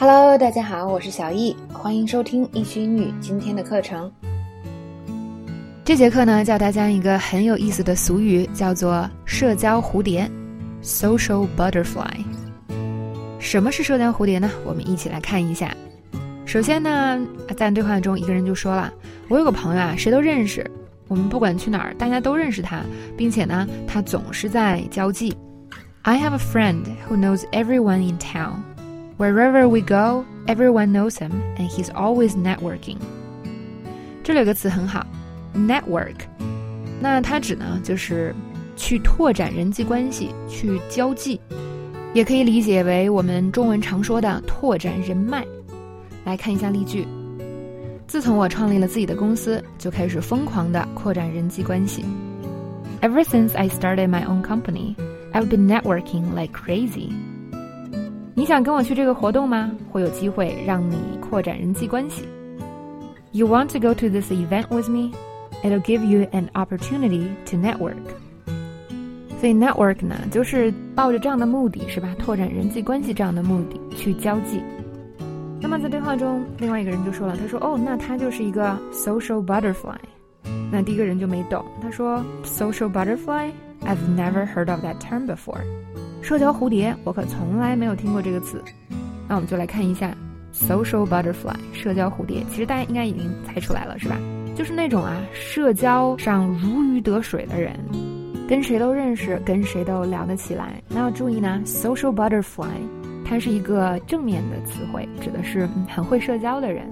Hello，大家好，我是小易，欢迎收听易学英语今天的课程。这节课呢，教大家一个很有意思的俗语，叫做“社交蝴蝶 ”（social butterfly）。什么是社交蝴蝶呢？我们一起来看一下。首先呢，在对话中，一个人就说了：“我有个朋友啊，谁都认识，我们不管去哪儿，大家都认识他，并且呢，他总是在交际。” I have a friend who knows everyone in town. Wherever we go, everyone knows him, and he's always networking. 这里有个词很好，network。那它指呢，就是去拓展人际关系，去交际，也可以理解为我们中文常说的拓展人脉。来看一下例句：自从我创立了自己的公司，就开始疯狂的扩展人际关系。Ever since I started my own company, I've been networking like crazy. 你想跟我去这个活动吗？会有机会让你扩展人际关系。You want to go to this event with me? It'll give you an opportunity to network. 所以 network 呢，就是抱着这样的目的，是吧？拓展人际关系这样的目的去交际。那么在对话中，另外一个人就说了，他说：“哦，那他就是一个 social butterfly。”那第一个人就没懂，他说：“social butterfly? I've never heard of that term before.” 社交蝴蝶，我可从来没有听过这个词。那我们就来看一下，social butterfly，社交蝴蝶。其实大家应该已经猜出来了，是吧？就是那种啊，社交上如鱼得水的人，跟谁都认识，跟谁都聊得起来。那要注意呢，social butterfly，它是一个正面的词汇，指的是很会社交的人。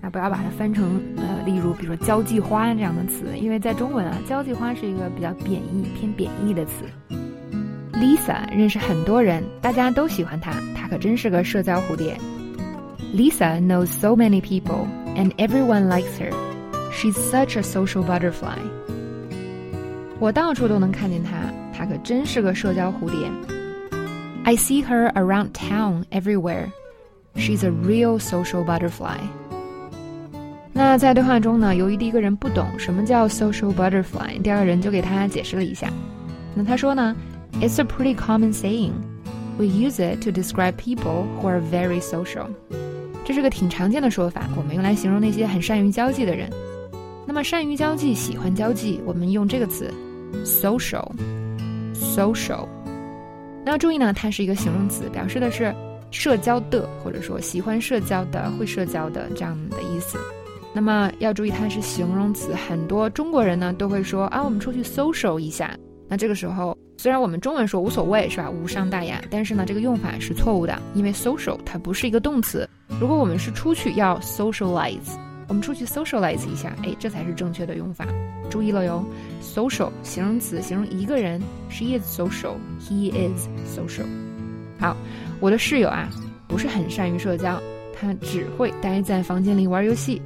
那不要把它翻成呃，例如比如说交际花这样的词，因为在中文啊，交际花是一个比较贬义、偏贬义的词。Lisa 认识很多人，大家都喜欢她，她可真是个社交蝴蝶。Lisa knows so many people, and everyone likes her. She's such a social butterfly. 我到处都能看见她，她可真是个社交蝴蝶。I see her around town everywhere. She's a real social butterfly. 那在对话中呢，由于第一个人不懂什么叫 social butterfly，第二个人就给他解释了一下。那他说呢？It's a pretty common saying. We use it to describe people who are very social. 这是个挺常见的说法，我们用来形容那些很善于交际的人。那么善于交际、喜欢交际，我们用这个词 social。social。 那要注意呢，它是一个形容词，表示的是社交的，或者说喜欢社交的、会社交的这样的意思。那么要注意，它是形容词，很多中国人呢都会说啊，我们出去 social 一下。那这个时候。虽然我们中文说无所谓是吧，无伤大雅，但是呢，这个用法是错误的，因为 social 它不是一个动词。如果我们是出去要 socialize，我们出去 socialize 一下，哎，这才是正确的用法。注意了哟，social 形容词形容一个人，she is social，he is social。好，我的室友啊，不是很善于社交，他只会待在房间里玩游戏。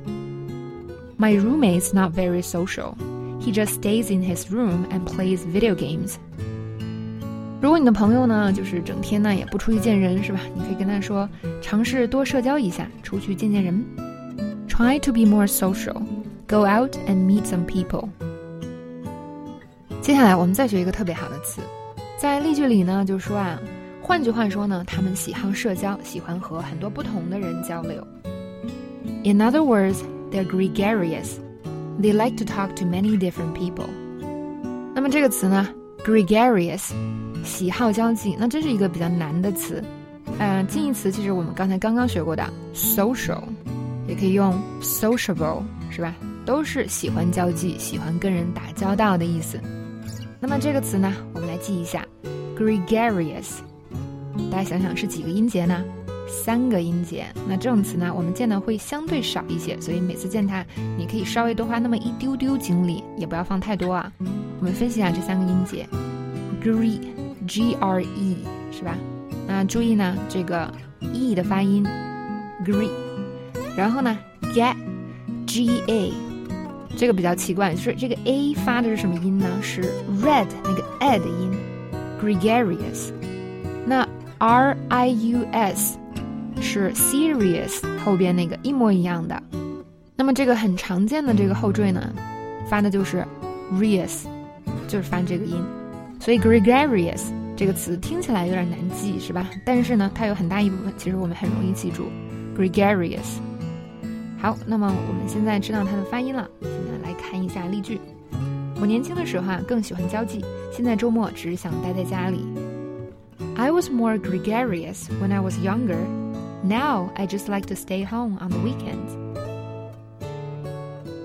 My roommate's not very social. He just stays in his room and plays video games. 如果你的朋友呢，就是整天呢也不出去见人，是吧？你可以跟他说，尝试多社交一下，出去见见人。Try to be more social. Go out and meet some people. 接下来我们再学一个特别好的词，在例句里呢，就说啊，换句话说呢，他们喜好社交，喜欢和很多不同的人交流。In other words, they're gregarious. They like to talk to many different people. 那么这个词呢，gregarious。喜好交际，那这是一个比较难的词。嗯，近义词其实我们刚才刚刚学过的 social， 也可以用 sociable，是吧？都是喜欢交际、喜欢跟人打交道的意思。那么这个词呢，我们来记一下，gregarious。大家想想是几个音节呢？三个音节。那这种词呢，我们见的会相对少一些，所以每次见它，你可以稍微多花那么一丢丢精力，也不要放太多啊。我们分析一下这三个音节，gre。G R E 是吧？那注意呢，这个 E 的发音，gree。然后呢，get，G A，这个比较奇怪，就是这个 A 发的是什么音呢？是 red 那个 a 的音，gregarious。那 R I U S 是 serious 后边那个一模一样的。那么这个很常见的这个后缀呢，发的就是 rious，就是发这个音。所以 gregarious 这个词听起来有点难记，是吧？但是呢，它有很大一部分其实我们很容易记住，gregarious。好，那么我们现在知道它的发音了，现在来看一下例句。我年轻的时候啊，更喜欢交际，现在周末只想待在家里。I was more gregarious when I was younger. Now I just like to stay home on the weekends.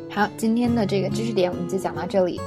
好，今天的这个知识点我们就讲到这里。